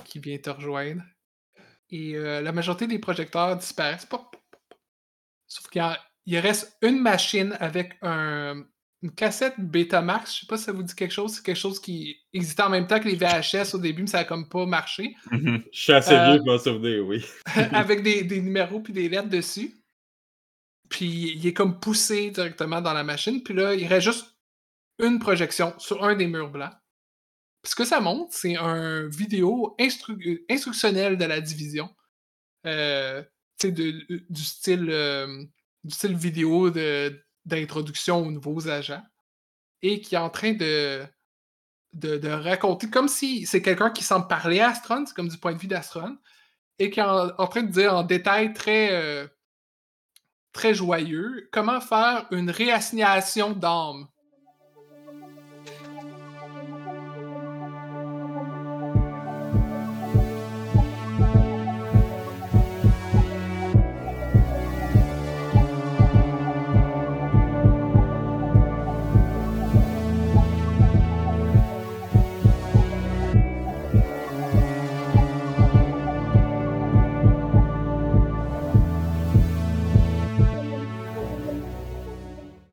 qui vient te rejoindre. Et euh, la majorité des projecteurs disparaissent. Sauf qu'il reste une machine avec un, une cassette Betamax, je sais pas si ça vous dit quelque chose, c'est quelque chose qui existait en même temps que les VHS au début, mais ça a comme pas marché. Mhm. Je suis assez vieux pour m'en souvenir, oui. avec des, numéros puis des lettres dessus. Puis il est comme poussé directement dans la machine, puis là, il reste juste une projection sur un des murs blancs. Puis ce que ça montre, c'est un vidéo instructionnel de la division. Euh, de, du style euh, du style vidéo de d'introduction aux nouveaux agents. et qui est en train de, de, raconter, comme si c'est quelqu'un qui semble parler à Astron, c'est comme du point de vue d'Astron, et qui est en, en train de dire en détail très, euh, très joyeux comment faire une réassignation d'âme